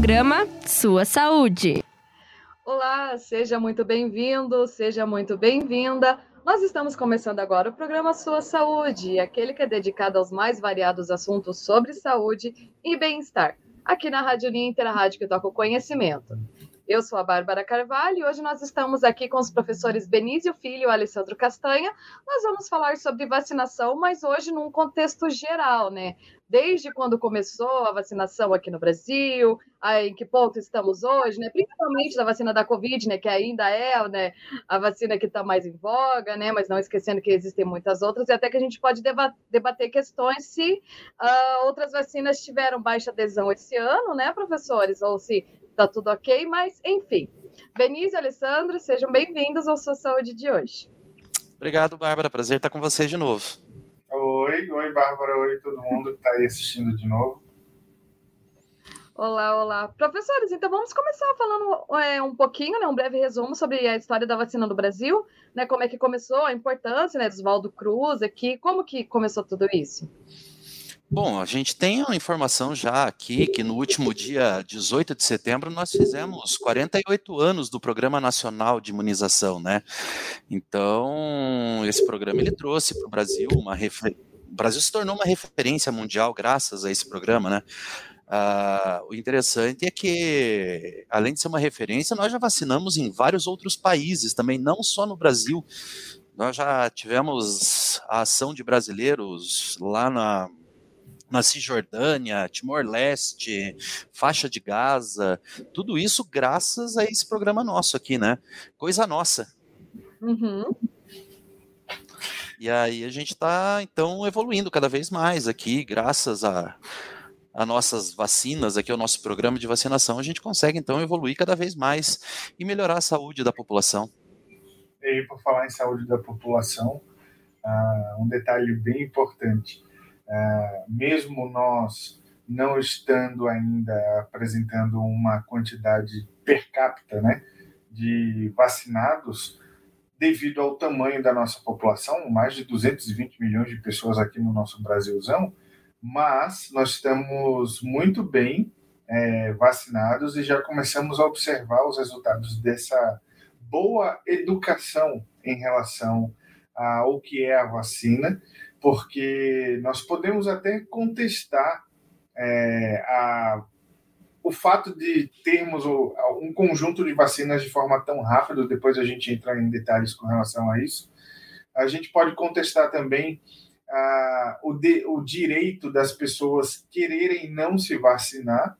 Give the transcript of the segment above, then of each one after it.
Programa Sua Saúde. Olá, seja muito bem-vindo, seja muito bem-vinda. Nós estamos começando agora o programa Sua Saúde, aquele que é dedicado aos mais variados assuntos sobre saúde e bem-estar, aqui na Rádio Ninter, a rádio que toca o conhecimento. Eu sou a Bárbara Carvalho e hoje nós estamos aqui com os professores Benício Filho e Alessandro Castanha. Nós vamos falar sobre vacinação, mas hoje num contexto geral, né? Desde quando começou a vacinação aqui no Brasil, em que ponto estamos hoje, né? Principalmente da vacina da Covid, né? Que ainda é né, a vacina que está mais em voga, né? Mas não esquecendo que existem muitas outras, e até que a gente pode debater questões se uh, outras vacinas tiveram baixa adesão esse ano, né, professores? Ou se tá tudo ok, mas enfim. Benício e Alessandro, sejam bem-vindos ao Sua Saúde de hoje. Obrigado, Bárbara. Prazer estar com vocês de novo. Oi, oi, Bárbara, oi, todo mundo que está aí assistindo de novo. Olá, olá. Professores, então vamos começar falando é, um pouquinho, né, um breve resumo sobre a história da vacina no Brasil, né, como é que começou, a importância né, do Oswaldo Cruz aqui, como que começou tudo isso? Bom, a gente tem uma informação já aqui que no último dia 18 de setembro nós fizemos 48 anos do Programa Nacional de Imunização, né? Então, esse programa ele trouxe para o Brasil uma refer... o Brasil se tornou uma referência mundial graças a esse programa, né? Uh, o interessante é que, além de ser uma referência, nós já vacinamos em vários outros países também, não só no Brasil. Nós já tivemos a ação de brasileiros lá na na Cisjordânia, Timor-Leste, faixa de Gaza, tudo isso graças a esse programa nosso aqui, né? Coisa nossa. Uhum. E aí a gente está, então, evoluindo cada vez mais aqui, graças a, a nossas vacinas, aqui o nosso programa de vacinação, a gente consegue, então, evoluir cada vez mais e melhorar a saúde da população. E por falar em saúde da população, uh, um detalhe bem importante mesmo nós não estando ainda apresentando uma quantidade per capita né, de vacinados, devido ao tamanho da nossa população, mais de 220 milhões de pessoas aqui no nosso Brasilzão, mas nós estamos muito bem é, vacinados e já começamos a observar os resultados dessa boa educação em relação ao que é a vacina porque nós podemos até contestar é, a, o fato de termos um conjunto de vacinas de forma tão rápida, depois a gente entra em detalhes com relação a isso. A gente pode contestar também o, de, o direito das pessoas quererem não se vacinar,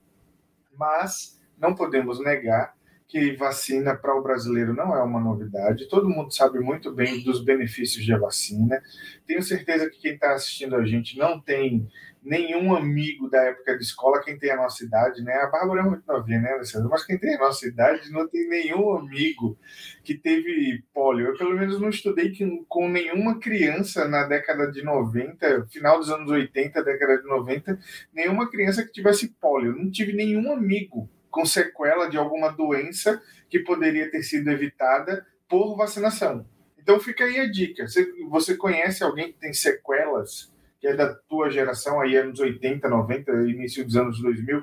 mas não podemos negar que vacina para o brasileiro não é uma novidade. Todo mundo sabe muito bem dos benefícios da vacina. Tenho certeza que quem está assistindo a gente não tem nenhum amigo da época de escola, quem tem a nossa idade, né? A Bárbara é muito novinha, né, Alessandra? Mas quem tem a nossa idade não tem nenhum amigo que teve pólio. Eu, pelo menos, não estudei com nenhuma criança na década de 90, final dos anos 80, década de 90, nenhuma criança que tivesse pólio. Eu não tive nenhum amigo com sequela de alguma doença que poderia ter sido evitada por vacinação. Então fica aí a dica. Você, você conhece alguém que tem sequelas, que é da tua geração, aí anos 80, 90, início dos anos 2000,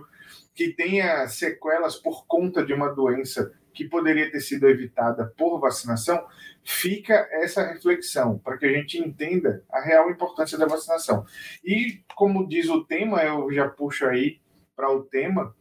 que tenha sequelas por conta de uma doença que poderia ter sido evitada por vacinação, fica essa reflexão para que a gente entenda a real importância da vacinação. E como diz o tema, eu já puxo aí para o tema,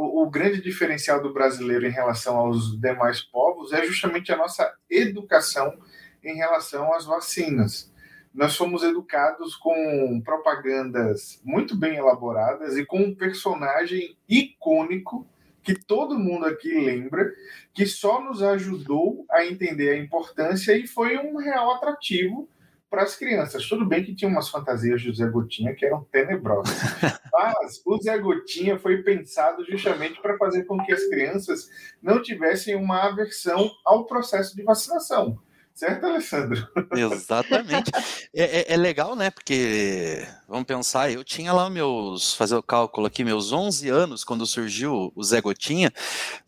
o, grande diferencial do brasileiro em relação aos demais povos é justamente a nossa educação em relação às vacinas. Nós fomos educados com propagandas muito bem elaboradas e com um personagem icônico que todo mundo aqui lembra, que só nos ajudou a entender a importância e foi um real atrativo para as crianças. Tudo bem que tinha umas fantasias do Zé Gotinha que eram tenebrosas, mas o Zé Gotinha foi pensado justamente para fazer com que as crianças não tivessem uma aversão ao processo de vacinação. Certo, Alessandro? Exatamente. É, é, é legal, né? Porque Vamos pensar, eu tinha lá meus, fazer o cálculo aqui, meus 11 anos quando surgiu o Zé Gotinha.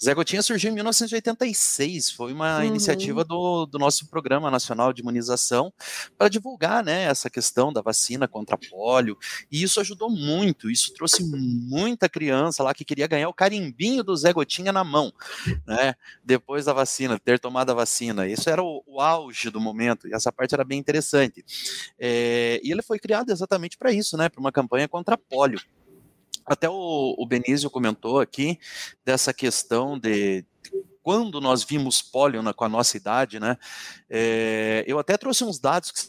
Zé Gotinha surgiu em 1986, foi uma uhum. iniciativa do, do nosso Programa Nacional de Imunização para divulgar, né, essa questão da vacina contra pólio, e isso ajudou muito, isso trouxe muita criança lá que queria ganhar o carimbinho do Zé Gotinha na mão, né, depois da vacina, ter tomado a vacina, isso era o, o auge do momento, e essa parte era bem interessante. É, e ele foi criado exatamente para isso, né? Para uma campanha contra pólio. Até o, o Benício comentou aqui dessa questão de, quando nós vimos pólio na, com a nossa idade, né? É, eu até trouxe uns dados que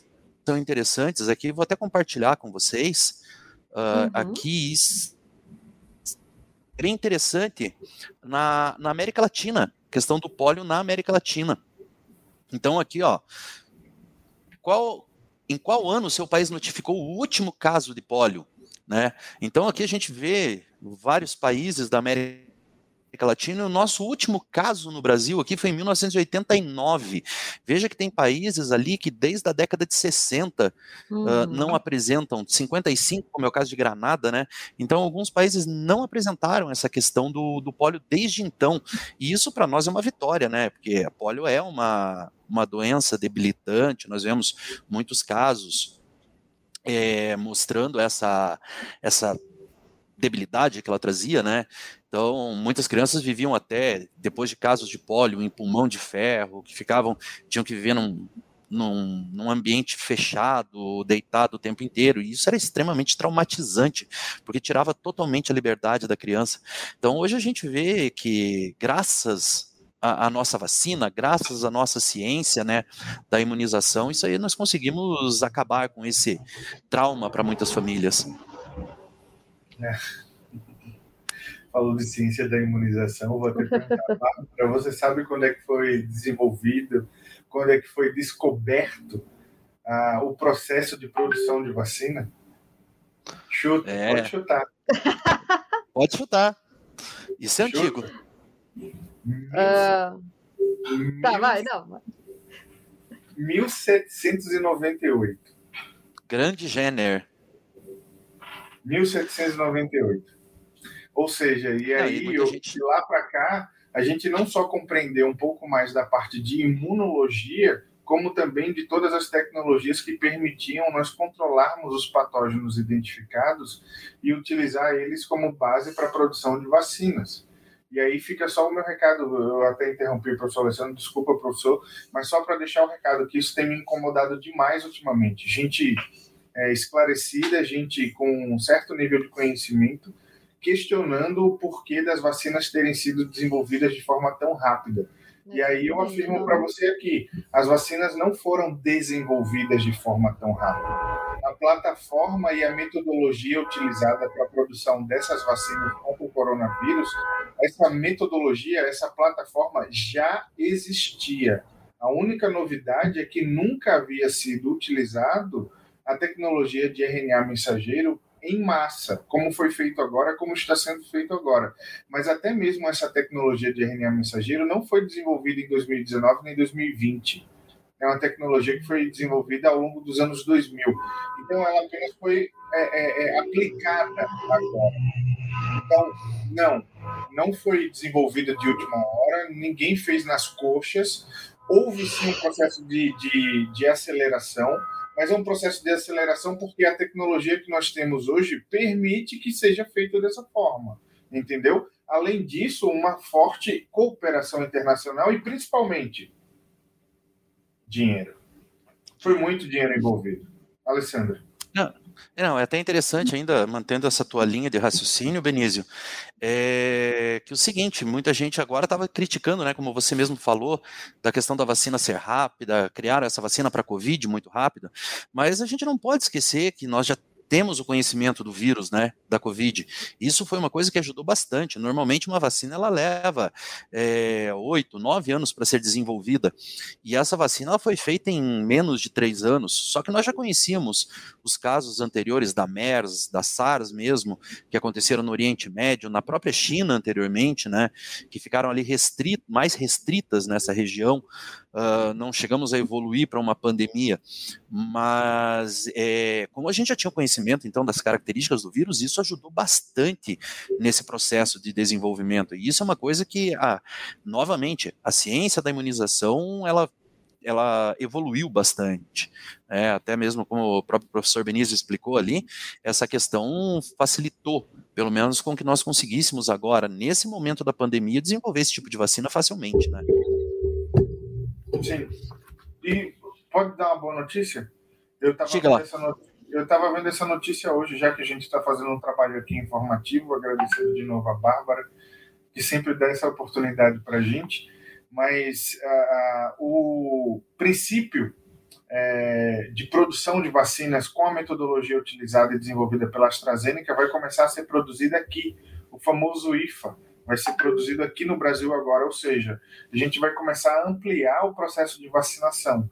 são interessantes aqui, vou até compartilhar com vocês. Uh, uhum. Aqui seria interessante na, na América Latina, questão do pólio na América Latina. Então aqui, ó, qual em qual ano seu país notificou o último caso de pólio? Né? Então aqui a gente vê vários países da América Latina. O nosso último caso no Brasil aqui foi em 1989. Veja que tem países ali que desde a década de 60 uhum. uh, não apresentam, 55, como é o caso de Granada, né? Então, alguns países não apresentaram essa questão do, do pólio desde então. E isso para nós é uma vitória, né? Porque a pólio é uma, uma doença debilitante, nós vemos muitos casos é, mostrando essa, essa debilidade que ela trazia, né? Então, muitas crianças viviam até, depois de casos de pólio, em pulmão de ferro, que ficavam, tinham que viver num, num, num, ambiente fechado, deitado o tempo inteiro, e isso era extremamente traumatizante, porque tirava totalmente a liberdade da criança. Então, hoje a gente vê que, graças à nossa vacina, graças à nossa ciência, né, da imunização, isso aí nós conseguimos acabar com esse trauma para muitas famílias. É falou de ciência da imunização, vou até perguntar para você sabe quando é que foi desenvolvido, quando é que foi descoberto ah, o processo de produção de vacina? Chuta, é. pode chutar. Pode chutar. Isso é Chuta. antigo. Uh... Tá, vai, não. 1798. Grande Jenner. 1798. Ou seja, e aí, eu, gente... de lá para cá, a gente não só compreendeu um pouco mais da parte de imunologia, como também de todas as tecnologias que permitiam nós controlarmos os patógenos identificados e utilizar eles como base para a produção de vacinas. E aí fica só o meu recado, eu até interrompi o professor Alessandro, desculpa, professor, mas só para deixar o recado que isso tem me incomodado demais ultimamente. Gente é, esclarecida, gente com um certo nível de conhecimento, questionando o porquê das vacinas terem sido desenvolvidas de forma tão rápida. E aí eu afirmo para você aqui, as vacinas não foram desenvolvidas de forma tão rápida. A plataforma e a metodologia utilizada para a produção dessas vacinas contra o coronavírus, essa metodologia, essa plataforma já existia. A única novidade é que nunca havia sido utilizado a tecnologia de RNA mensageiro em massa, como foi feito agora, como está sendo feito agora. Mas até mesmo essa tecnologia de RNA mensageiro não foi desenvolvida em 2019 nem 2020. É uma tecnologia que foi desenvolvida ao longo dos anos 2000. Então, ela apenas foi é, é, é, aplicada agora. Então, não, não foi desenvolvida de última hora, ninguém fez nas coxas. Houve sim um processo de, de, de aceleração, mas é um processo de aceleração porque a tecnologia que nós temos hoje permite que seja feito dessa forma, entendeu? Além disso, uma forte cooperação internacional e principalmente dinheiro. Foi muito dinheiro envolvido. Alessandra. Não, não, é até interessante ainda, mantendo essa tua linha de raciocínio, Benício, é que o seguinte, muita gente agora estava criticando, né, como você mesmo falou, da questão da vacina ser rápida, criar essa vacina para a Covid muito rápida, mas a gente não pode esquecer que nós já temos o conhecimento do vírus, né, da Covid. Isso foi uma coisa que ajudou bastante. Normalmente uma vacina ela leva é, oito, é, nove anos para ser desenvolvida e essa vacina ela foi feita em menos de três anos. Só que nós já conhecíamos os casos anteriores da MERS, da SARS mesmo, que aconteceram no Oriente Médio, na própria China anteriormente, né, que ficaram ali mais restritas nessa região uh, não chegamos a evoluir para uma pandemia, mas é, como a gente já tinha conhecimento então das características do vírus, isso ajudou bastante nesse processo de desenvolvimento. E isso é uma coisa que, ah, novamente, a ciência da imunização ela ela evoluiu bastante. É, até mesmo como o próprio professor Benício explicou ali, essa questão facilitou, pelo menos com que nós conseguíssemos agora, nesse momento da pandemia, desenvolver esse tipo de vacina facilmente. Né? Sim. E pode dar uma boa notícia? Eu estava vendo, vendo essa notícia hoje, já que a gente está fazendo um trabalho aqui informativo, agradecendo de novo a Bárbara, que sempre dá essa oportunidade para a gente. Mas uh, o princípio é, de produção de vacinas com a metodologia utilizada e desenvolvida pela AstraZeneca vai começar a ser produzida aqui, o famoso IFA, vai ser produzido aqui no Brasil agora, ou seja, a gente vai começar a ampliar o processo de vacinação.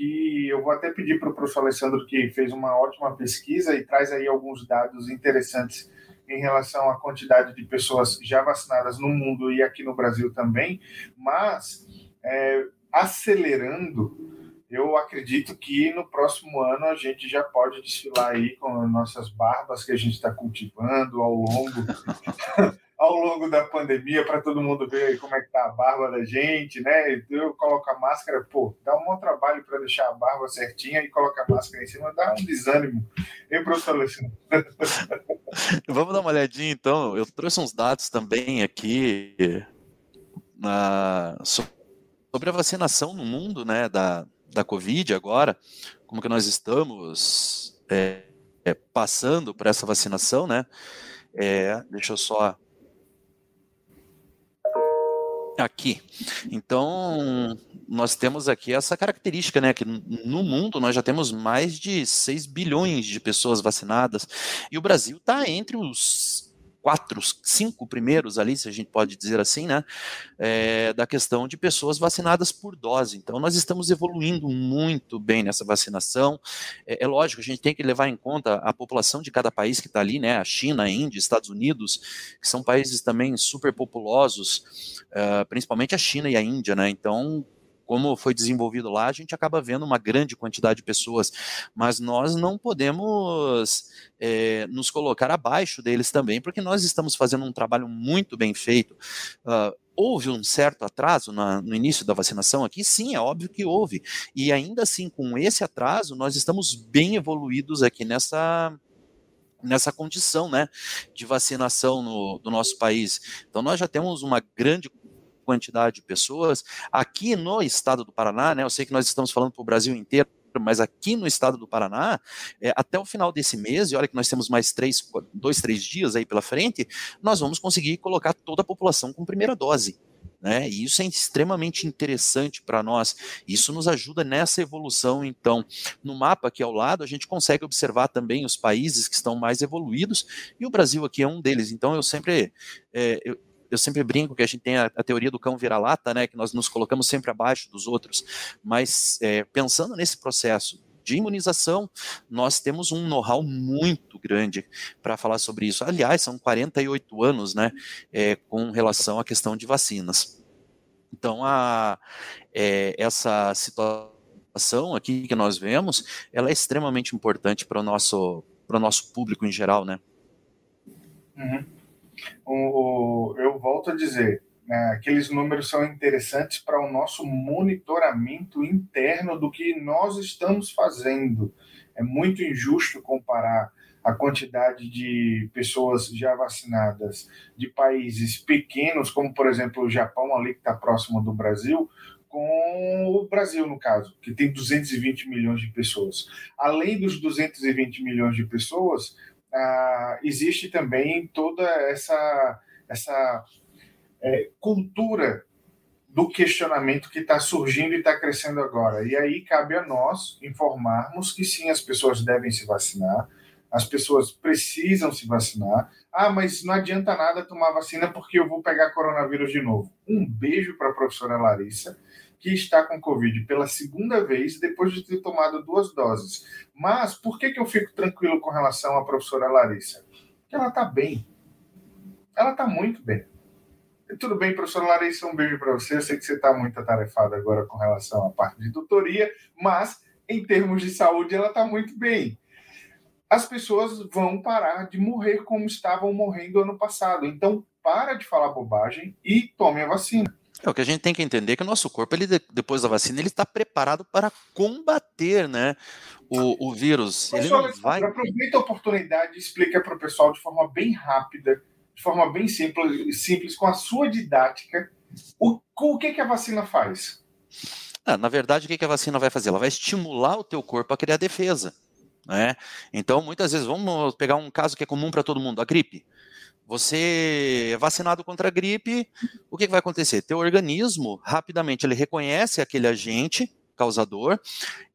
Que eu vou até pedir para o professor Alessandro, que fez uma ótima pesquisa e traz aí alguns dados interessantes em relação à quantidade de pessoas já vacinadas no mundo e aqui no Brasil também, mas é, acelerando, eu acredito que no próximo ano a gente já pode desfilar aí com nossas barbas que a gente está cultivando ao longo ao longo da pandemia para todo mundo ver como é que tá a barba da gente, né? Eu coloco a máscara, pô, dá um bom trabalho para deixar a barba certinha e coloca a máscara em cima, dá um desânimo. Hein, professor Alessandro? Vamos dar uma olhadinha então. Eu trouxe uns dados também aqui na, sobre a vacinação no mundo, né, da, da Covid agora, como que nós estamos é, é, passando por essa vacinação, né? É, deixa eu só aqui. Então, nós temos aqui essa característica, né, que no mundo nós já temos mais de 6 bilhões de pessoas vacinadas, e o Brasil está entre os quatro, cinco primeiros ali, se a gente pode dizer assim, né, é, da questão de pessoas vacinadas por dose. Então, nós estamos evoluindo muito bem nessa vacinação. É, é lógico, a gente tem que levar em conta a população de cada país que está ali, né, a China, a Índia, Estados Unidos, que são países também super populosos, uh, principalmente a China e a Índia, né, então como foi desenvolvido lá, a gente acaba vendo uma grande quantidade de pessoas, mas nós não podemos é, nos colocar abaixo deles também, porque nós estamos fazendo um trabalho muito bem feito. Uh, houve um certo atraso na, no início da vacinação aqui? Sim, é óbvio que houve. E ainda assim, com esse atraso, nós estamos bem evoluídos aqui nessa, nessa condição né, de vacinação no, do nosso país. Então, nós já temos uma grande quantidade de pessoas. Aqui no estado do Paraná, né, eu sei que nós estamos falando para o Brasil inteiro, mas aqui no estado do Paraná, é, até o final desse mês, e olha que nós temos mais três, dois, três dias aí pela frente, nós vamos conseguir colocar toda a população com primeira dose. Né? E isso é extremamente interessante para nós. Isso nos ajuda nessa evolução. Então, no mapa aqui ao lado, a gente consegue observar também os países que estão mais evoluídos, e o Brasil aqui é um deles. Então, eu sempre. É, eu, eu sempre brinco que a gente tem a, a teoria do cão vira-lata, né, que nós nos colocamos sempre abaixo dos outros, mas é, pensando nesse processo de imunização, nós temos um know-how muito grande para falar sobre isso. Aliás, são 48 anos, né, é, com relação à questão de vacinas. Então, a, é, essa situação aqui que nós vemos, ela é extremamente importante para o nosso, nosso público em geral, né? Uhum volto a dizer, né, aqueles números são interessantes para o nosso monitoramento interno do que nós estamos fazendo. É muito injusto comparar a quantidade de pessoas já vacinadas de países pequenos, como por exemplo o Japão, ali que está próximo do Brasil, com o Brasil, no caso, que tem 220 milhões de pessoas. Além dos 220 milhões de pessoas, ah, existe também toda essa, essa é, cultura do questionamento que está surgindo e está crescendo agora. E aí cabe a nós informarmos que sim, as pessoas devem se vacinar, as pessoas precisam se vacinar. Ah, mas não adianta nada tomar vacina porque eu vou pegar coronavírus de novo. Um beijo para a professora Larissa que está com Covid pela segunda vez depois de ter tomado duas doses. Mas por que, que eu fico tranquilo com relação à professora Larissa? Porque ela está bem. Ela está muito bem. Tudo bem, professor Larissa, um beijo para você. Eu sei que você está muito atarefado agora com relação à parte de tutoria, mas em termos de saúde ela está muito bem. As pessoas vão parar de morrer como estavam morrendo ano passado. Então, para de falar bobagem e tome a vacina. É, o que a gente tem que entender é que o nosso corpo, ele, depois da vacina, ele está preparado para combater né, o, o vírus. Ele não vai... Aproveita a oportunidade e explica para o pessoal de forma bem rápida, de forma bem simples, simples com a sua didática, o, o que, que a vacina faz. Ah, na verdade, o que, que a vacina vai fazer? Ela vai estimular o teu corpo a criar defesa. Né? Então, muitas vezes, vamos pegar um caso que é comum para todo mundo, a gripe. Você é vacinado contra a gripe, o que, que vai acontecer? Teu organismo, rapidamente, ele reconhece aquele agente causador,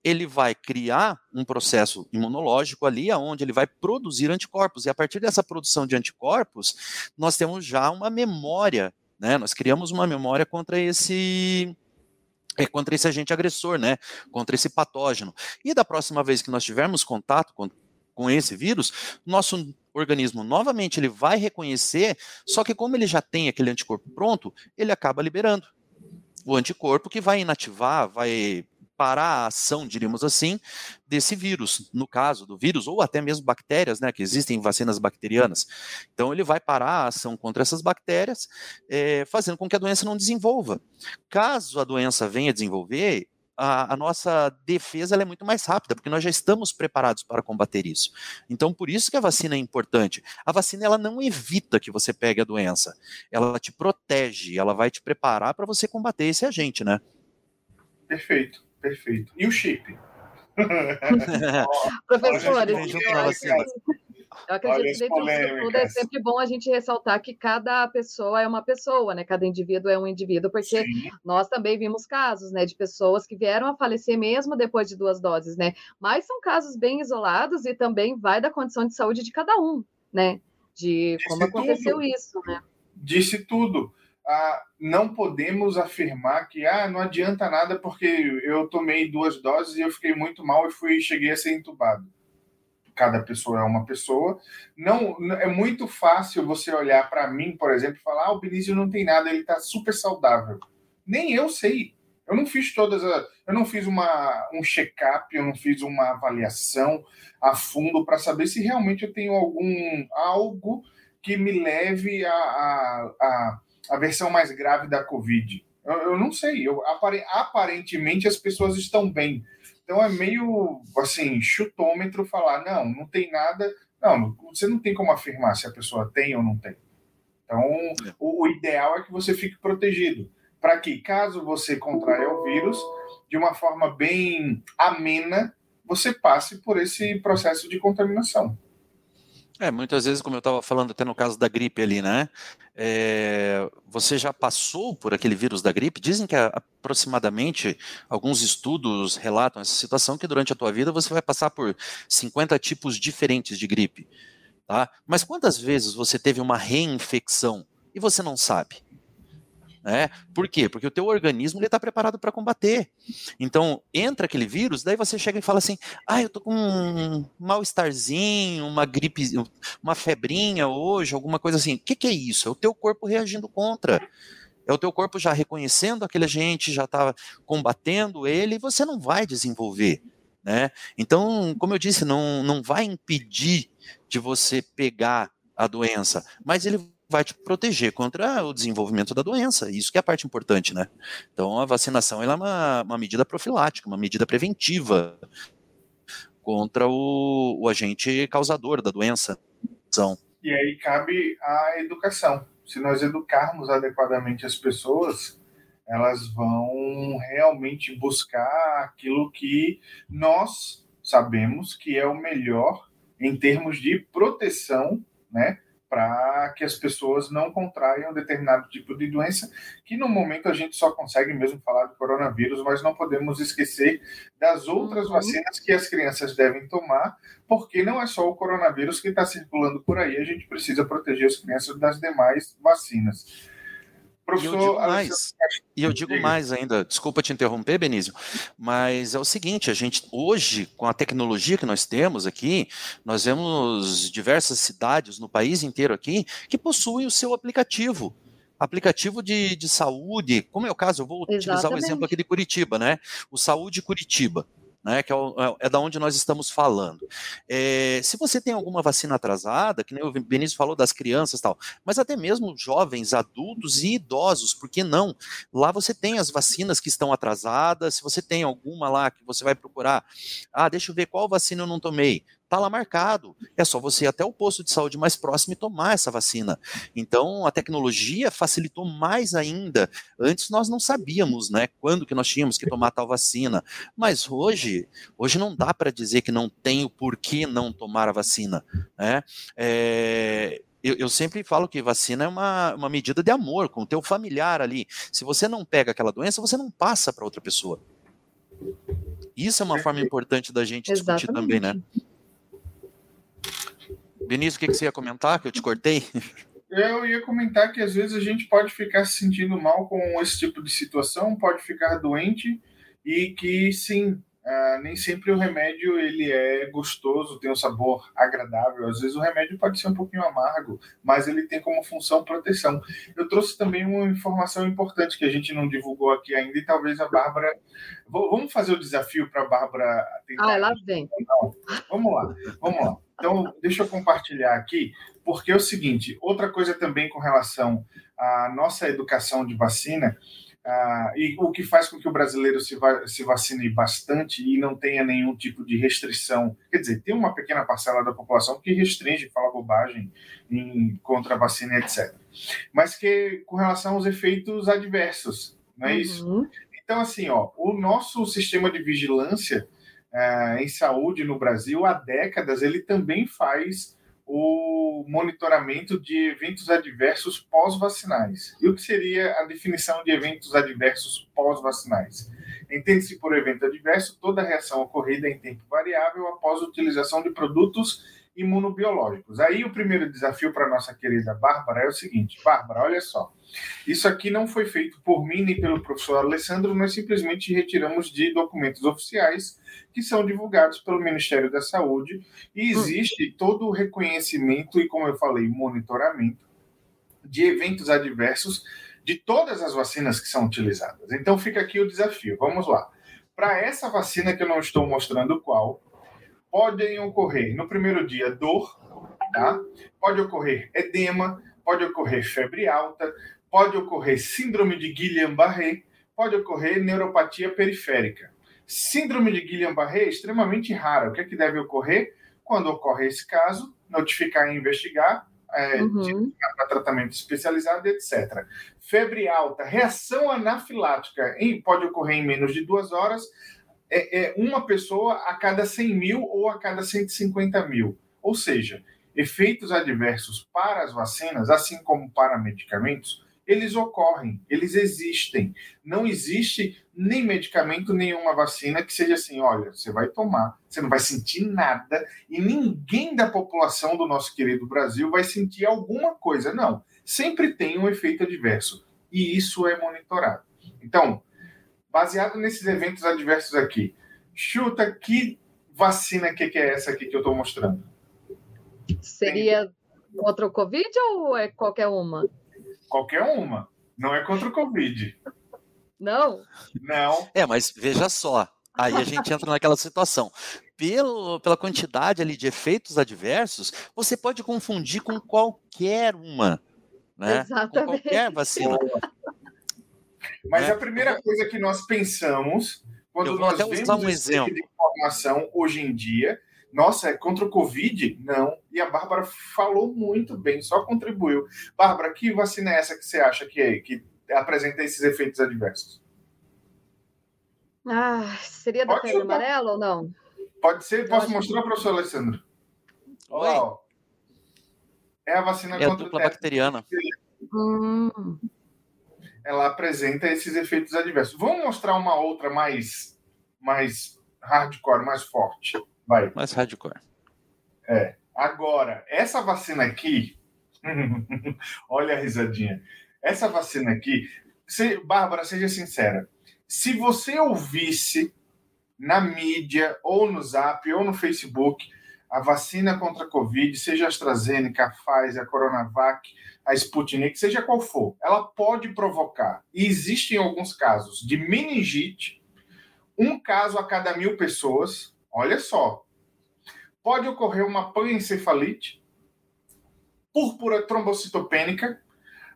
ele vai criar um processo imunológico ali, onde ele vai produzir anticorpos, e a partir dessa produção de anticorpos, nós temos já uma memória, né? Nós criamos uma memória contra esse é contra esse agente agressor, né? Contra esse patógeno. E da próxima vez que nós tivermos contato com, com esse vírus, nosso organismo novamente ele vai reconhecer, só que como ele já tem aquele anticorpo pronto, ele acaba liberando o anticorpo que vai inativar, vai parar a ação, diríamos assim, desse vírus, no caso do vírus, ou até mesmo bactérias, né, que existem vacinas bacterianas. Então, ele vai parar a ação contra essas bactérias, é, fazendo com que a doença não desenvolva. Caso a doença venha desenvolver, a, a, nossa defesa é muito mais rápida, porque nós já estamos preparados para combater isso. Então, por isso que a vacina é importante. A vacina ela não evita que você pegue a doença, ela te protege, ela vai te preparar para você combater esse agente, né? Perfeito, perfeito. E o chip? Professores, eu acredito que dentro tudo é sempre bom a gente ressaltar que cada pessoa é uma pessoa, né? Cada indivíduo é um indivíduo, porque Sim. nós também vimos casos, né, de pessoas que vieram a falecer mesmo depois de duas doses, né? Mas são casos bem isolados e também vai da condição de saúde de cada um, né? De Disse como aconteceu tudo. isso, né? Disse tudo. Ah, não podemos afirmar que ah, não adianta nada porque eu tomei duas doses e eu fiquei muito mal e fui cheguei a ser entubado cada pessoa é uma pessoa. Não é muito fácil você olhar para mim, por exemplo, e falar: ah, o Benício não tem nada, ele está super saudável. Nem eu sei. Eu não fiz todas as, eu não fiz uma, um check-up, eu não fiz uma avaliação a fundo para saber se realmente eu tenho algum algo que me leve a, a, a, a versão mais grave da Covid. Eu, eu não sei. Eu, aparentemente as pessoas estão bem. Então é meio assim, chutômetro falar, não, não tem nada. Não, você não tem como afirmar se a pessoa tem ou não tem. Então, o, ideal é que você fique protegido. Para que, caso você contraia o vírus, de uma forma bem amena, você passe por esse processo de contaminação. É, muitas vezes, como eu estava falando até no caso da gripe ali, né? É, você já passou por aquele vírus da gripe? Dizem que aproximadamente alguns estudos relatam essa situação que durante a tua vida você vai passar por 50 tipos diferentes de gripe, tá? Mas quantas vezes você teve uma reinfecção e você não sabe? Né? Por quê? Porque o teu organismo está preparado para combater. Então, entra aquele vírus, daí você chega e fala assim, ah, eu tô com um mal-estarzinho, uma gripe, uma febrinha hoje, alguma coisa assim. O que, que é isso? É o teu corpo reagindo contra. É o teu corpo já reconhecendo aquele agente, já está combatendo ele, e você não vai desenvolver. Né? Então, como eu disse, não, não vai impedir de você pegar a doença, mas ele vai te proteger contra o desenvolvimento da doença. Isso que é a parte importante, né? Então a vacinação é uma, uma medida profilática, uma medida preventiva contra o, o agente causador da doença. E aí cabe a educação. Se nós educarmos adequadamente as pessoas, elas vão realmente buscar aquilo que nós sabemos que é o melhor em termos de proteção, né, para que as pessoas não contraiam determinado tipo de doença, que no momento a gente só consegue mesmo falar do coronavírus, mas não podemos esquecer das outras uhum. vacinas que as crianças devem tomar, porque não é só o coronavírus que está circulando por aí, a gente precisa proteger as crianças das demais vacinas. Professor, e eu digo mais, e eu digo mais ainda, desculpa te interromper, Benício, mas é o seguinte, a gente hoje, com a tecnologia que nós temos aqui, nós vemos diversas cidades no país inteiro aqui que possuem o seu aplicativo aplicativo de, de saúde, como é o caso, eu vou Exatamente. utilizar o exemplo aqui de Curitiba, né? O Saúde Curitiba né, que é, é, é da onde nós estamos falando. É, se você tem alguma vacina atrasada, que nem o Benício falou das crianças e tal, mas até mesmo jovens, adultos e idosos, por que não? Lá você tem as vacinas que estão atrasadas, se você tem alguma lá que você vai procurar, ah, deixa eu ver qual vacina eu não tomei. Está lá marcado. É só você ir até o posto de saúde mais próximo e tomar essa vacina. Então, a tecnologia facilitou mais ainda. Antes nós não sabíamos, né, quando que nós tínhamos que tomar tal vacina. Mas hoje, hoje não dá para dizer que não tem o porquê não tomar a vacina, né? É, eu, eu, sempre falo que vacina é uma, uma medida de amor com o teu familiar ali. Se você não pega aquela doença, você não passa para outra pessoa. Isso é uma forma importante da gente discutir Exatamente. também, né? Vinícius, o que, que você ia comentar? Que eu te cortei? Eu ia comentar que às vezes a gente pode ficar se sentindo mal com esse tipo de situação, pode ficar doente e que sim, Uh, nem sempre o remédio ele é gostoso, tem um sabor agradável. Às vezes o remédio pode ser um pouquinho amargo, mas ele tem como função proteção. Eu trouxe também uma informação importante que a gente não divulgou aqui ainda e talvez a Bárbara. Vamos fazer o desafio para a Bárbara tentar. Ah, lá vem. Não. Vamos lá, vamos lá. Então, deixa eu compartilhar aqui, porque é o seguinte: outra coisa também com relação à nossa educação de vacina ah, e o que faz com que o brasileiro se, va se vacine bastante e não tenha nenhum tipo de restrição. Quer dizer, tem uma pequena parcela da população que restringe, fala bobagem em, contra a vacina, etc. Mas que com relação aos efeitos adversos, não é uhum. isso? Então, assim, ó, o nosso sistema de vigilância ah, em saúde no Brasil, há décadas, ele também faz o monitoramento de eventos adversos pós-vacinais. E o que seria a definição de eventos adversos pós-vacinais? Entende-se por evento adverso toda reação ocorrida em tempo variável após a utilização de produtos imunobiológicos. Aí o primeiro desafio para nossa querida Bárbara é o seguinte: Bárbara, olha só. Isso aqui não foi feito por mim nem pelo professor Alessandro, nós simplesmente retiramos de documentos oficiais que são divulgados pelo Ministério da Saúde e hum. existe todo o reconhecimento e, como eu falei, monitoramento de eventos adversos de todas as vacinas que são utilizadas. Então fica aqui o desafio. Vamos lá. Para essa vacina que eu não estou mostrando qual, podem ocorrer no primeiro dia dor, tá? Pode ocorrer edema, pode ocorrer febre alta, pode ocorrer síndrome de Guillain-Barré, pode ocorrer neuropatia periférica. Síndrome de Guillain-Barré é extremamente rara. O que é que deve ocorrer? Quando ocorre esse caso, notificar e investigar, é, uhum. para tratamento especializado, etc. Febre alta, reação anafilática, em, pode ocorrer em menos de duas horas, é, é uma pessoa a cada 100 mil ou a cada 150 mil. Ou seja, efeitos adversos para as vacinas, assim como para medicamentos, eles ocorrem, eles existem. Não existe nem medicamento, nenhuma vacina que seja assim: olha, você vai tomar, você não vai sentir nada e ninguém da população do nosso querido Brasil vai sentir alguma coisa. Não. Sempre tem um efeito adverso e isso é monitorado. Então, baseado nesses eventos adversos aqui, chuta que vacina que, que é essa aqui que eu estou mostrando? Seria contra o Covid ou é qualquer uma? Qualquer uma. Não é contra o Covid. Não? Não. É, mas veja só. Aí a gente entra naquela situação. Pelo, pela quantidade ali de efeitos adversos, você pode confundir com qualquer uma. Né? Exatamente. Com qualquer vacina. Mas é. a primeira coisa que nós pensamos quando nós usar um exemplo. de informação hoje em dia nossa, é contra o Covid? Não. E a Bárbara falou muito bem, só contribuiu. Bárbara, que vacina é essa que você acha que, é, que apresenta esses efeitos adversos? Ah, seria da febre amarela ou não? Pode ser, posso mostrar, que... professor Alessandro? Olha lá, É a vacina é contra a dupla bacteriana. Hum. Ela apresenta esses efeitos adversos. Vamos mostrar uma outra mais, mais hardcore, mais forte. Vai. Mais hardcore. É. Agora, essa vacina aqui. olha a risadinha. Essa vacina aqui. Se, Bárbara, seja sincera. Se você ouvisse na mídia, ou no Zap, ou no Facebook, a vacina contra a Covid, seja a AstraZeneca, a Pfizer, a Coronavac, a Sputnik, seja qual for, ela pode provocar, e existem alguns casos de meningite, um caso a cada mil pessoas, olha só, pode ocorrer uma panencefalite, púrpura trombocitopênica,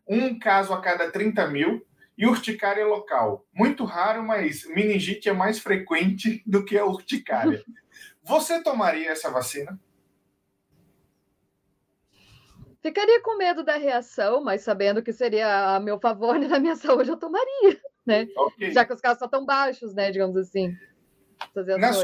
um caso a cada 30 mil, e urticária local. Muito raro, mas meningite é mais frequente do que a urticária. Você tomaria essa vacina? Ficaria com medo da reação, mas sabendo que seria a meu favor e na minha saúde, eu tomaria, né? Okay. Já que os casos são tão baixos, né? Digamos assim.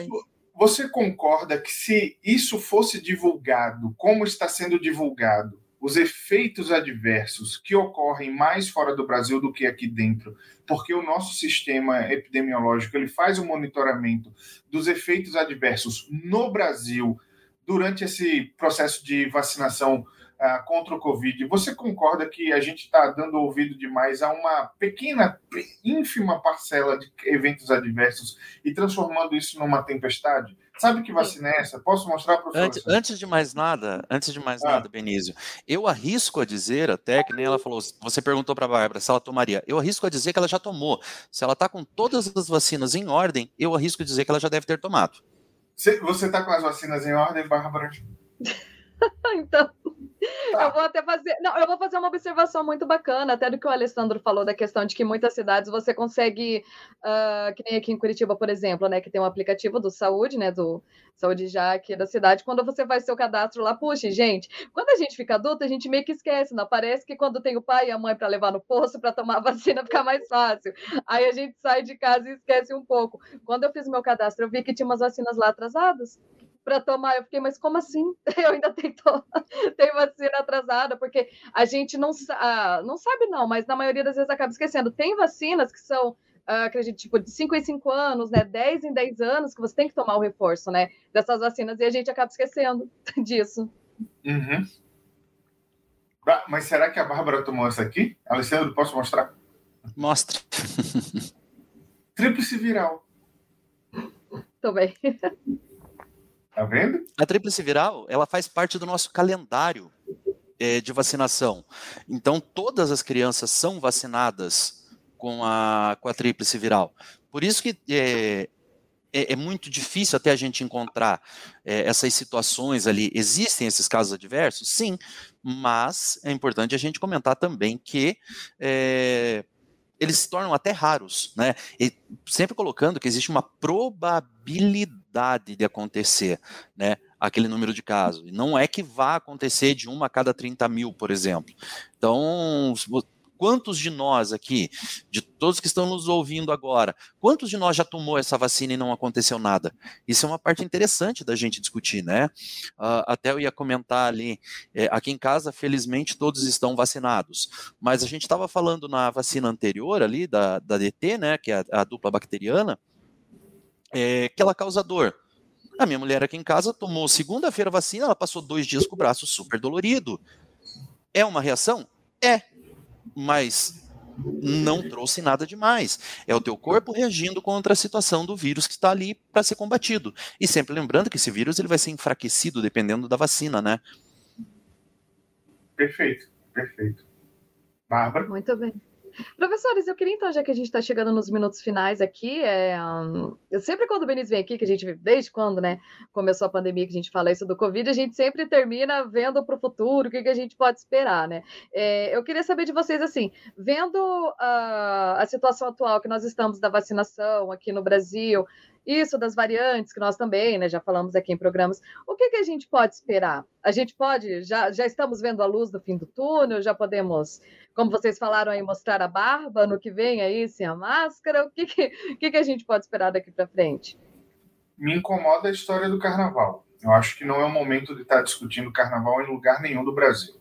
Sua, você concorda que se isso fosse divulgado, como está sendo divulgado, os efeitos adversos que ocorrem mais fora do Brasil do que aqui dentro, porque o nosso sistema epidemiológico ele faz o monitoramento dos efeitos adversos no Brasil durante esse processo de vacinação uh, contra o Covid. Você concorda que a gente está dando ouvido demais a uma pequena, ínfima parcela de eventos adversos e transformando isso numa tempestade? Sabe que vacina é essa? Posso mostrar para o antes, antes de mais nada, antes de mais ah. nada, Benício, eu arrisco a dizer até que nem ela falou, você perguntou para a Bárbara se ela tomaria. Eu arrisco a dizer que ela já tomou. Se ela está com todas as vacinas em ordem, eu arrisco a dizer que ela já deve ter tomado. Você está com as vacinas em ordem, Bárbara? então, Tá. Eu vou até fazer. Não, eu vou fazer uma observação muito bacana, até do que o Alessandro falou da questão de que muitas cidades você consegue, uh, que nem aqui em Curitiba, por exemplo, né? Que tem um aplicativo do saúde, né? Do saúde já aqui da cidade. Quando você faz seu cadastro lá, puxa, gente, quando a gente fica adulto, a gente meio que esquece, não parece que quando tem o pai e a mãe para levar no posto para tomar vacina fica mais fácil. Aí a gente sai de casa e esquece um pouco. Quando eu fiz meu cadastro, eu vi que tinha umas vacinas lá atrasadas para tomar. Eu fiquei, mas como assim? Eu ainda tenho, tenho vacina atrasada, porque a gente não, uh, não sabe, não, mas na maioria das vezes acaba esquecendo. Tem vacinas que são, uh, acredito, tipo, de 5 em 5 anos, né? 10 em 10 anos, que você tem que tomar o reforço, né? Dessas vacinas, e a gente acaba esquecendo disso. Uhum. Mas será que a Bárbara tomou essa aqui? Alessandro, posso mostrar? Mostre. Tríplice viral. Tô bem. Tá vendo? A tríplice viral, ela faz parte do nosso calendário é, de vacinação. Então, todas as crianças são vacinadas com a, com a tríplice viral. Por isso que é, é, é muito difícil até a gente encontrar é, essas situações ali. Existem esses casos adversos? Sim, mas é importante a gente comentar também que é, eles se tornam até raros, né? E sempre colocando que existe uma probabilidade de acontecer, né? Aquele número de casos. Não é que vá acontecer de uma a cada 30 mil, por exemplo. Então, quantos de nós aqui, de todos que estão nos ouvindo agora, quantos de nós já tomou essa vacina e não aconteceu nada? Isso é uma parte interessante da gente discutir, né? Uh, até eu ia comentar ali, é, aqui em casa, felizmente, todos estão vacinados, mas a gente estava falando na vacina anterior ali, da, da DT, né, que é a, a dupla bacteriana, é, que ela causa dor. A minha mulher aqui em casa tomou segunda-feira a vacina, ela passou dois dias com o braço super dolorido. É uma reação? É. Mas não trouxe nada demais. É o teu corpo reagindo contra a situação do vírus que está ali para ser combatido. E sempre lembrando que esse vírus ele vai ser enfraquecido dependendo da vacina, né? Perfeito, perfeito. Bárbara? Muito bem. Professores, eu queria então, já que a gente está chegando nos minutos finais aqui, é, um, eu sempre quando o Benício vem aqui, que a gente desde quando, né, começou a pandemia, que a gente fala isso do Covid, a gente sempre termina vendo para o futuro, o que, que a gente pode esperar, né? É, eu queria saber de vocês, assim, vendo uh, a situação atual que nós estamos da vacinação aqui no Brasil, isso das variantes, que nós também, né, já falamos aqui em programas. O que, que a gente pode esperar? A gente pode, já, já estamos vendo a luz do fim do túnel, já podemos, como vocês falaram aí, mostrar a barba no que vem aí, sem a máscara. O que, que, que, que a gente pode esperar daqui para frente? Me incomoda a história do carnaval. Eu acho que não é o momento de estar discutindo carnaval em lugar nenhum do Brasil.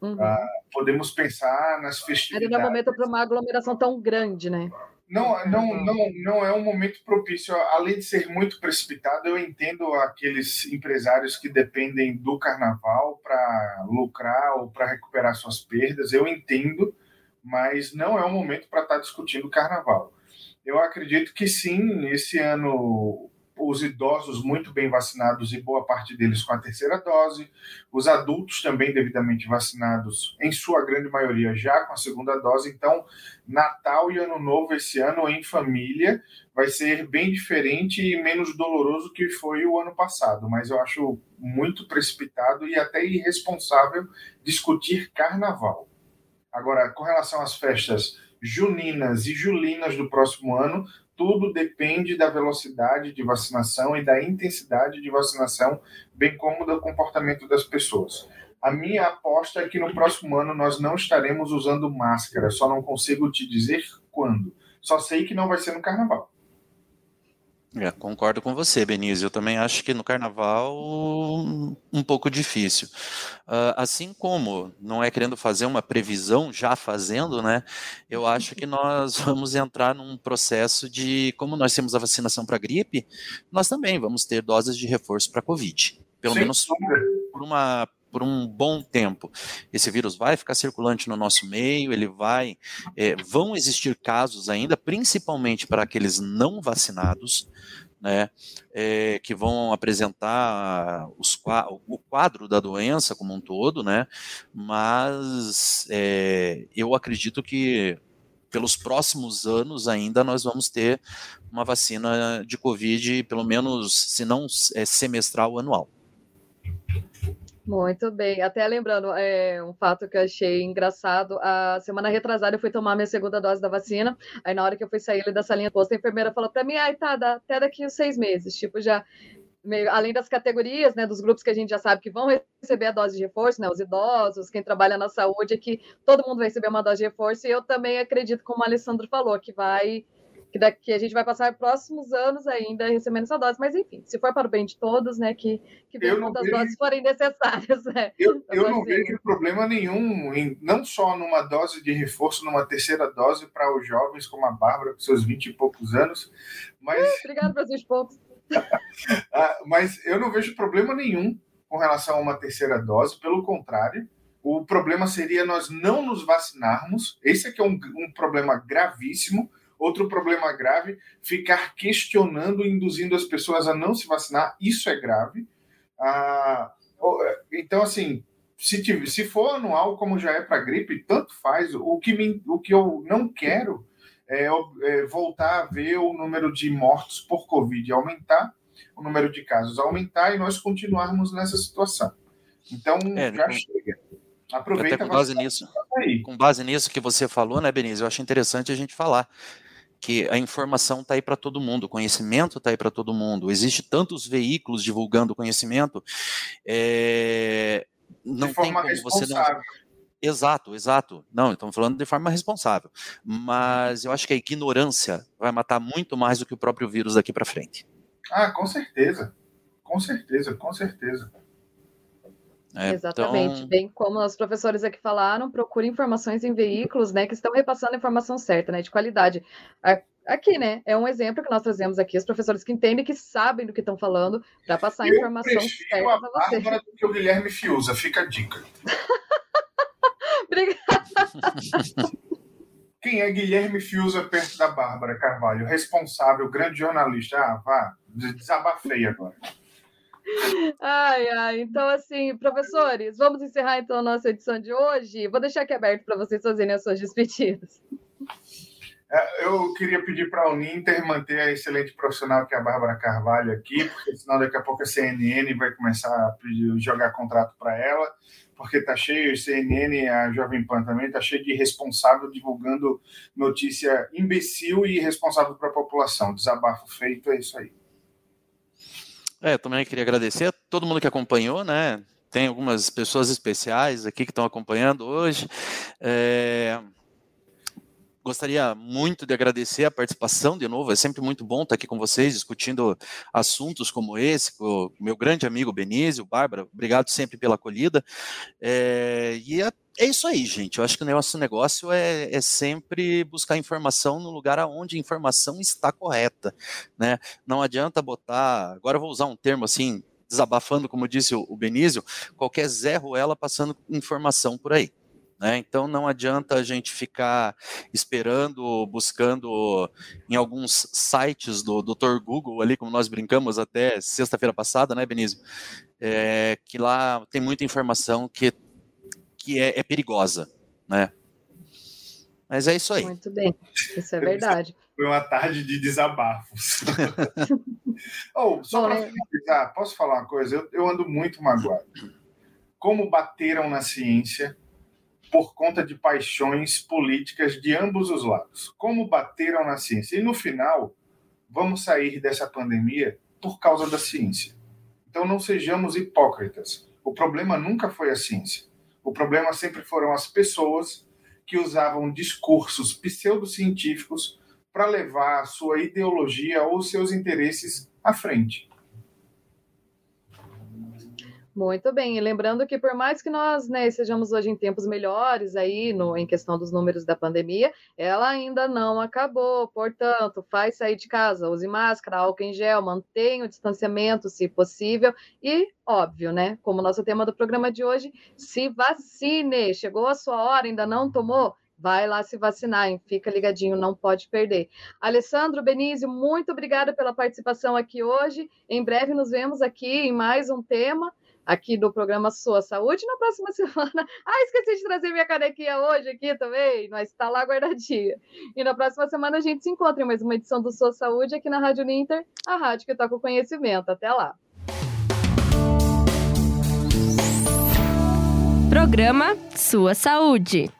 Uhum. Uh, podemos pensar nas festividades. Não é momento para uma aglomeração tão grande, né? Não, não, não, não é um momento propício. Além de ser muito precipitado, eu entendo aqueles empresários que dependem do carnaval para lucrar ou para recuperar suas perdas. Eu entendo, mas não é um momento para estar tá discutindo carnaval. Eu acredito que sim, esse ano os idosos muito bem vacinados e boa parte deles com a terceira dose, os adultos também devidamente vacinados, em sua grande maioria já com a segunda dose. Então, Natal e Ano Novo esse ano em família vai ser bem diferente e menos doloroso que foi o ano passado, mas eu acho muito precipitado e até irresponsável discutir carnaval. Agora, com relação às festas juninas e julinas do próximo ano, tudo depende da velocidade de vacinação e da intensidade de vacinação, bem como do comportamento das pessoas. A minha aposta é que no próximo ano nós não estaremos usando máscara, só não consigo te dizer quando. Só sei que não vai ser no carnaval. É, concordo com você, Benício. Eu também acho que no carnaval um pouco difícil. Uh, assim como não é querendo fazer uma previsão, já fazendo, né? Eu acho que nós vamos entrar num processo de, como nós temos a vacinação para gripe, nós também vamos ter doses de reforço para Covid. Pelo Sim, menos por uma por um bom tempo. Esse vírus vai ficar circulante no nosso meio, ele vai. É, vão existir casos ainda, principalmente para aqueles não vacinados, né, é, que vão apresentar os, o quadro da doença como um todo, né, mas é, eu acredito que pelos próximos anos ainda nós vamos ter uma vacina de Covid, pelo menos, se não é, semestral, anual. Muito bem. Até lembrando, é, um fato que eu achei engraçado, a semana retrasada eu fui tomar minha segunda dose da vacina, aí na hora que eu fui sair da salinha posto, a enfermeira falou para mim, ai, tá, dá até daqui uns seis meses, tipo, já, meio, além das categorias, né, dos grupos que a gente já sabe que vão receber a dose de reforço, né, os idosos, quem trabalha na saúde, que todo mundo vai receber uma dose de reforço, e eu também acredito, como o Alessandro falou, que vai que daqui a gente vai passar próximos anos ainda recebendo essa dose, mas enfim, se for para o bem de todos, né, que, que quantas vejo, doses forem necessárias. Né, eu, eu não vejo problema nenhum, em, não só numa dose de reforço, numa terceira dose para os jovens como a Bárbara, com seus 20 e poucos anos, mas... É, obrigado para seus poucos. Ah, mas eu não vejo problema nenhum com relação a uma terceira dose, pelo contrário, o problema seria nós não nos vacinarmos, esse aqui é um, um problema gravíssimo, Outro problema grave, ficar questionando, induzindo as pessoas a não se vacinar, isso é grave. Ah, então, assim, se, se for anual, como já é para gripe, tanto faz. O que, me, o que eu não quero é, é, voltar a ver o número de mortos por Covid aumentar, o número de casos aumentar e nós continuarmos nessa situação. Então, é, já chega. Aproveita Até com base nisso. Com base nisso que você falou, né, Benício? Eu acho interessante a gente falar que a informação está aí para todo mundo, o conhecimento está aí para todo mundo. Existe tantos veículos divulgando conhecimento, é, não tem como você não. Exato, exato. Não, estamos falando de forma responsável. Mas eu acho que a ignorância vai matar muito mais do que o próprio vírus daqui para frente. Ah, com certeza. Com certeza, com certeza. É, Exatamente. Então... Bem como os professores aqui falaram, procure informações em veículos, né, que estão repassando a informação certa, né, de qualidade. Aqui, né, é um exemplo que nós trazemos aqui, os professores que entendem, que sabem do que estão falando, para passar a informação certa para você. Do que o Guilherme Fiuza, fica a dica. Obrigada. Quem é Guilherme Fiuza perto da Bárbara Carvalho? Responsável, grande jornalista. Ah, vá, desabafei agora. Ai, ai, então assim, professores, vamos encerrar então a nossa edição de hoje. Vou deixar aqui aberto para vocês fazerem as suas despedidas. É, eu queria pedir para a Uninter manter a excelente profissional que é a Bárbara Carvalho aqui, porque senão daqui a pouco a CNN vai começar a pedir, jogar contrato para ela, porque tá cheio, CNN, a Jovem Pan também, tá cheio de responsável divulgando notícia imbecil e irresponsável para a população. Desabafo feito, é isso aí. É, também queria agradecer a todo mundo que acompanhou, né? Tem algumas pessoas especiais aqui que estão acompanhando hoje. É... Gostaria muito de agradecer a participação de novo. É sempre muito bom estar aqui com vocês, discutindo assuntos como esse, com o meu grande amigo Benício, Bárbara. Obrigado sempre pela acolhida. É... E a é isso aí, gente. Eu acho que o nosso negócio é, é, sempre buscar informação no lugar onde a informação está correta, né? Não adianta botar. Agora eu vou usar um termo assim, desabafando, como disse o, Benício, qualquer Zé Ruela passando informação por aí. Né? Então não adianta a gente ficar esperando, buscando em alguns sites do Dr. Google ali, como nós brincamos até sexta-feira passada, né, Benício? É, que lá tem muita informação que, que é, é perigosa, né? Mas é isso aí. Muito bem, isso é verdade. Foi uma tarde de desabafos. oh, só para é... finalizar, posso falar uma coisa? Eu, eu ando muito magoado. Como bateram na ciência por conta de paixões políticas de ambos os lados. Como bateram na ciência. E no final, vamos sair dessa pandemia por causa da ciência. Então não sejamos hipócritas. O problema nunca foi a ciência. O problema sempre foram as pessoas que usavam discursos pseudocientíficos para levar a sua ideologia ou seus interesses à frente. Muito bem, e lembrando que por mais que nós né, sejamos hoje em tempos melhores aí no, em questão dos números da pandemia, ela ainda não acabou. Portanto, faz sair de casa, use máscara, álcool em gel, mantenha o distanciamento, se possível, e óbvio, né? Como nosso tema do programa de hoje, se vacine. Chegou a sua hora, ainda não tomou? Vai lá se vacinar, hein? fica ligadinho, não pode perder. Alessandro Benício, muito obrigada pela participação aqui hoje. Em breve nos vemos aqui em mais um tema aqui do programa Sua Saúde. Na próxima semana. Ah, esqueci de trazer minha canequinha hoje aqui também, mas está lá guardadinha. E na próxima semana a gente se encontra em mais uma edição do Sua Saúde aqui na Rádio Ninter, a rádio que toca o conhecimento. Até lá. Programa Sua Saúde.